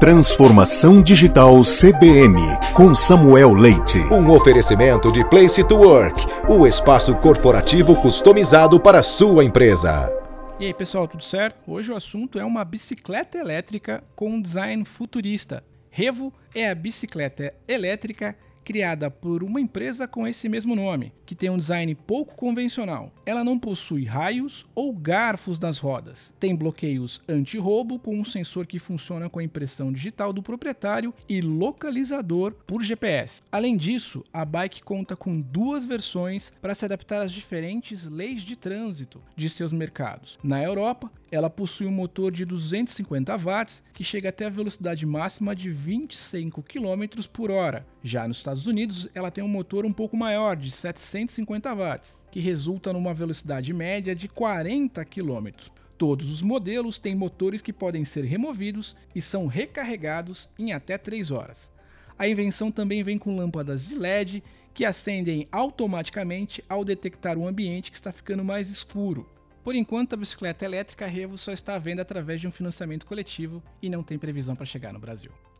Transformação Digital CBN, com Samuel Leite. Um oferecimento de Place to Work, o espaço corporativo customizado para a sua empresa. E aí, pessoal, tudo certo? Hoje o assunto é uma bicicleta elétrica com um design futurista. Revo é a bicicleta elétrica criada por uma empresa com esse mesmo nome, que tem um design pouco convencional. Ela não possui raios ou garfos nas rodas. Tem bloqueios anti-roubo com um sensor que funciona com a impressão digital do proprietário e localizador por GPS. Além disso, a bike conta com duas versões para se adaptar às diferentes leis de trânsito de seus mercados. Na Europa, ela possui um motor de 250 watts que chega até a velocidade máxima de 25 km por hora. Já nos Estados Unidos, ela tem um motor um pouco maior, de 750 watts, que resulta numa velocidade média de 40 km. Todos os modelos têm motores que podem ser removidos e são recarregados em até 3 horas. A invenção também vem com lâmpadas de LED que acendem automaticamente ao detectar o ambiente que está ficando mais escuro. Por enquanto, a bicicleta elétrica Revo só está à venda através de um financiamento coletivo e não tem previsão para chegar no Brasil.